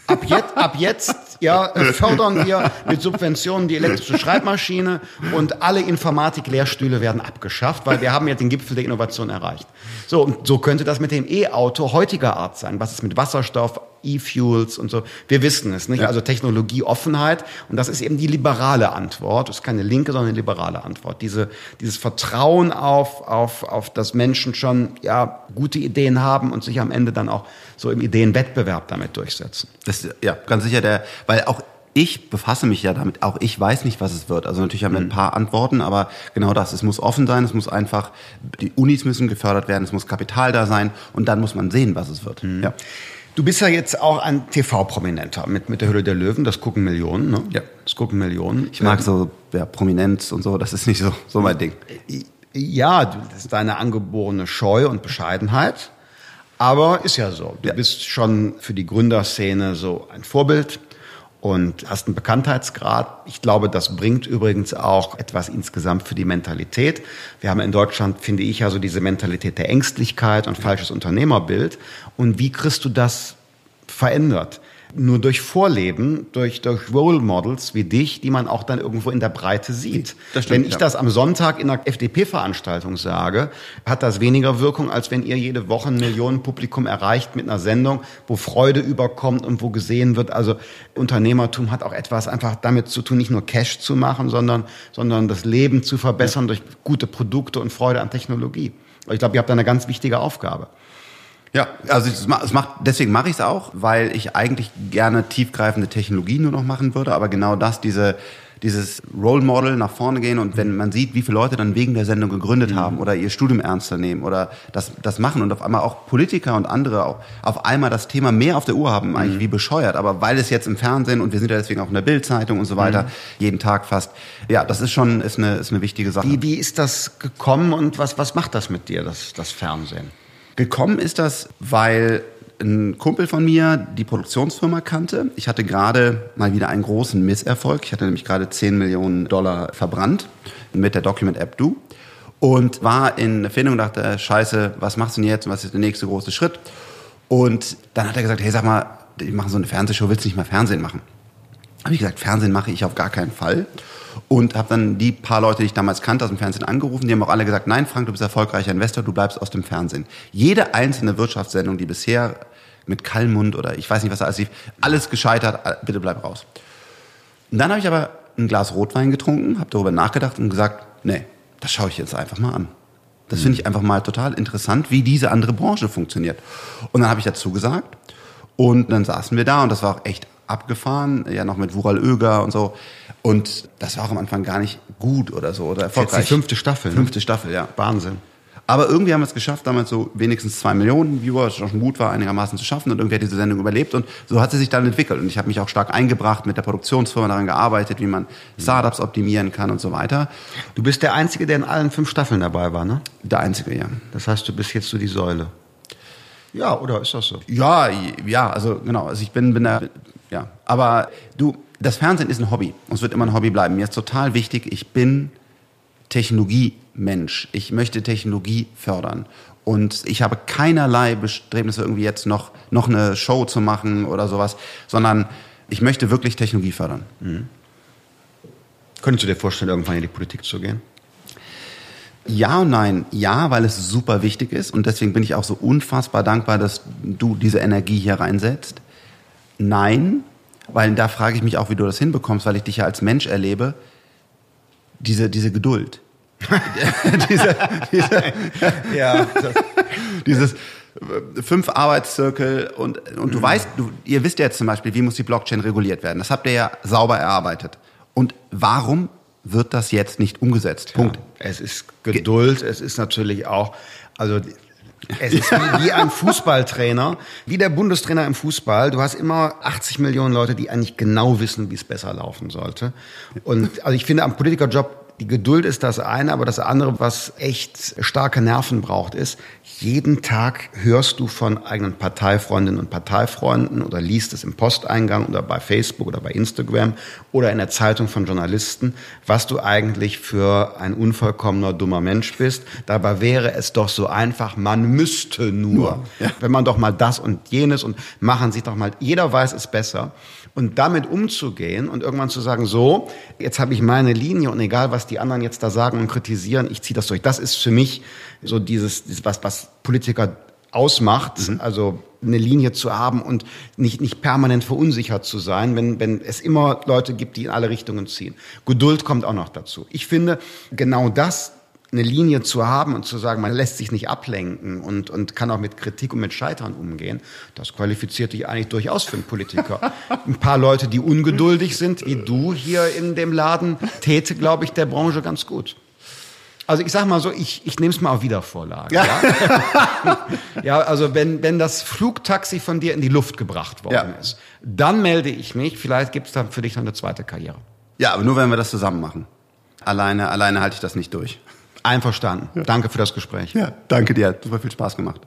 Ab jetzt, ab jetzt ja, fördern wir mit Subventionen die elektrische Schreibmaschine und alle Informatik-Lehrstühle werden abgeschafft, weil wir haben ja den Gipfel der Innovation erreicht. So, und so könnte das mit dem E-Auto heutiger Art sein. Was ist mit Wasserstoff, E-Fuels und so. Wir wissen es, nicht? Ja. Also Technologieoffenheit. Und das ist eben die liberale Antwort. Das ist keine linke, sondern eine liberale Antwort. Diese, dieses Vertrauen auf, auf, auf, dass Menschen schon, ja, gute Ideen haben und sich am Ende dann auch so im Ideenwettbewerb damit durchsetzen. Das, ja, ganz sicher der, weil auch ich befasse mich ja damit, auch ich weiß nicht, was es wird. Also natürlich haben wir ein mhm. paar Antworten, aber genau das, es muss offen sein, es muss einfach, die Unis müssen gefördert werden, es muss Kapital da sein und dann muss man sehen, was es wird. Mhm. Ja. Du bist ja jetzt auch ein TV-Prominenter mit, mit der Hülle der Löwen. Das gucken Millionen, ne? Ja. Das gucken Millionen. Ich mag so ja, Prominenz und so. Das ist nicht so, so mein Ding. Ja, das ist deine angeborene Scheu und Bescheidenheit. Aber ist ja so. Du ja. bist schon für die Gründerszene so ein Vorbild und hast einen Bekanntheitsgrad. Ich glaube, das bringt übrigens auch etwas insgesamt für die Mentalität. Wir haben in Deutschland, finde ich, also diese Mentalität der Ängstlichkeit und falsches Unternehmerbild. Und wie kriegst du das verändert? Nur durch Vorleben, durch, durch Role Models wie dich, die man auch dann irgendwo in der Breite sieht. Stimmt, wenn ich ja. das am Sonntag in einer FDP-Veranstaltung sage, hat das weniger Wirkung, als wenn ihr jede Woche ein Millionenpublikum erreicht mit einer Sendung, wo Freude überkommt und wo gesehen wird. Also Unternehmertum hat auch etwas einfach damit zu tun, nicht nur Cash zu machen, sondern, sondern das Leben zu verbessern ja. durch gute Produkte und Freude an Technologie. Ich glaube, ihr habt da eine ganz wichtige Aufgabe. Ja, also es macht, deswegen mache ich es auch, weil ich eigentlich gerne tiefgreifende Technologien nur noch machen würde, aber genau das, diese dieses Role Model nach vorne gehen und wenn man sieht, wie viele Leute dann wegen der Sendung gegründet mhm. haben oder ihr Studium ernster nehmen oder das, das machen und auf einmal auch Politiker und andere auch auf einmal das Thema mehr auf der Uhr haben, eigentlich mhm. wie bescheuert, aber weil es jetzt im Fernsehen und wir sind ja deswegen auch in der Bildzeitung und so weiter, mhm. jeden Tag fast, ja, das ist schon ist eine, ist eine wichtige Sache. Wie, wie ist das gekommen und was, was macht das mit dir, das, das Fernsehen? Gekommen ist das, weil ein Kumpel von mir die Produktionsfirma kannte. Ich hatte gerade mal wieder einen großen Misserfolg. Ich hatte nämlich gerade 10 Millionen Dollar verbrannt mit der Document App Do und war in Erfindung und dachte, scheiße, was machst du denn jetzt? Was ist der nächste große Schritt? Und dann hat er gesagt, hey, sag mal, ich mache so eine Fernsehshow, willst du nicht mal Fernsehen machen? Habe ich gesagt, Fernsehen mache ich auf gar keinen Fall und habe dann die paar Leute, die ich damals kannte aus dem Fernsehen angerufen, die haben auch alle gesagt, nein Frank, du bist erfolgreicher Investor, du bleibst aus dem Fernsehen. Jede einzelne Wirtschaftssendung, die bisher mit Kallmund oder ich weiß nicht, was da alles lief, alles gescheitert, bitte bleib raus. Und dann habe ich aber ein Glas Rotwein getrunken, habe darüber nachgedacht und gesagt, nee, das schaue ich jetzt einfach mal an. Das finde ich einfach mal total interessant, wie diese andere Branche funktioniert. Und dann habe ich dazu gesagt und dann saßen wir da und das war auch echt abgefahren, ja noch mit Wural Öger und so. Und das war auch am Anfang gar nicht gut oder so oder erfolgreich. Jetzt die fünfte Staffel. Ne? Fünfte Staffel, ja. Wahnsinn. Aber irgendwie haben wir es geschafft, damals so wenigstens zwei Millionen Viewer, was schon gut war, einigermaßen zu schaffen. Und irgendwie hat diese Sendung überlebt. Und so hat sie sich dann entwickelt. Und ich habe mich auch stark eingebracht, mit der Produktionsfirma daran gearbeitet, wie man Startups optimieren kann und so weiter. Du bist der Einzige, der in allen fünf Staffeln dabei war, ne? Der Einzige, ja. Das heißt, du bist jetzt so die Säule. Ja, oder ist das so? Ja, ja, also genau. Also ich bin, bin da, ja. Aber du, das Fernsehen ist ein Hobby. Und es wird immer ein Hobby bleiben. Mir ist total wichtig, ich bin Technologiemensch. Ich möchte Technologie fördern. Und ich habe keinerlei Bestrebnisse, irgendwie jetzt noch, noch eine Show zu machen oder sowas, sondern ich möchte wirklich Technologie fördern. Mhm. Könntest du dir vorstellen, irgendwann in die Politik zu gehen? Ja und nein. Ja, weil es super wichtig ist und deswegen bin ich auch so unfassbar dankbar, dass du diese Energie hier reinsetzt. Nein, weil da frage ich mich auch, wie du das hinbekommst, weil ich dich ja als Mensch erlebe. Diese, diese Geduld. diese, diese, ja, dieses äh, fünf Arbeitszirkel und, und du mhm. weißt, du, ihr wisst ja jetzt zum Beispiel, wie muss die Blockchain reguliert werden. Das habt ihr ja sauber erarbeitet. Und warum wird das jetzt nicht umgesetzt? Punkt. Es ist Geduld, es ist natürlich auch, also es ist wie, wie ein Fußballtrainer, wie der Bundestrainer im Fußball. Du hast immer 80 Millionen Leute, die eigentlich genau wissen, wie es besser laufen sollte. Und also ich finde, am Politikerjob die Geduld ist das eine, aber das andere, was echt starke Nerven braucht, ist, jeden Tag hörst du von eigenen Parteifreundinnen und Parteifreunden oder liest es im Posteingang oder bei Facebook oder bei Instagram oder in der Zeitung von Journalisten, was du eigentlich für ein unvollkommener, dummer Mensch bist. Dabei wäre es doch so einfach, man müsste nur, nur ja. wenn man doch mal das und jenes und machen sich doch mal, jeder weiß es besser. Und damit umzugehen und irgendwann zu sagen, so, jetzt habe ich meine Linie und egal, was die anderen jetzt da sagen und kritisieren, ich ziehe das durch. Das ist für mich so dieses, dieses was, was Politiker ausmacht, mhm. also eine Linie zu haben und nicht, nicht permanent verunsichert zu sein, wenn, wenn es immer Leute gibt, die in alle Richtungen ziehen. Geduld kommt auch noch dazu. Ich finde, genau das eine Linie zu haben und zu sagen, man lässt sich nicht ablenken und, und kann auch mit Kritik und mit Scheitern umgehen, das qualifiziert dich eigentlich durchaus für einen Politiker. Ein paar Leute, die ungeduldig sind, wie du hier in dem Laden, täte, glaube ich, der Branche ganz gut. Also ich sag mal so, ich, ich nehme es mal auf Wiedervorlage. Ja, ja? ja also wenn, wenn das Flugtaxi von dir in die Luft gebracht worden ja. ist, dann melde ich mich. Vielleicht gibt es dann für dich noch eine zweite Karriere. Ja, aber nur wenn wir das zusammen machen. Alleine, alleine halte ich das nicht durch. Einverstanden. Ja. Danke für das Gespräch. Ja, danke dir. Hat super viel Spaß gemacht.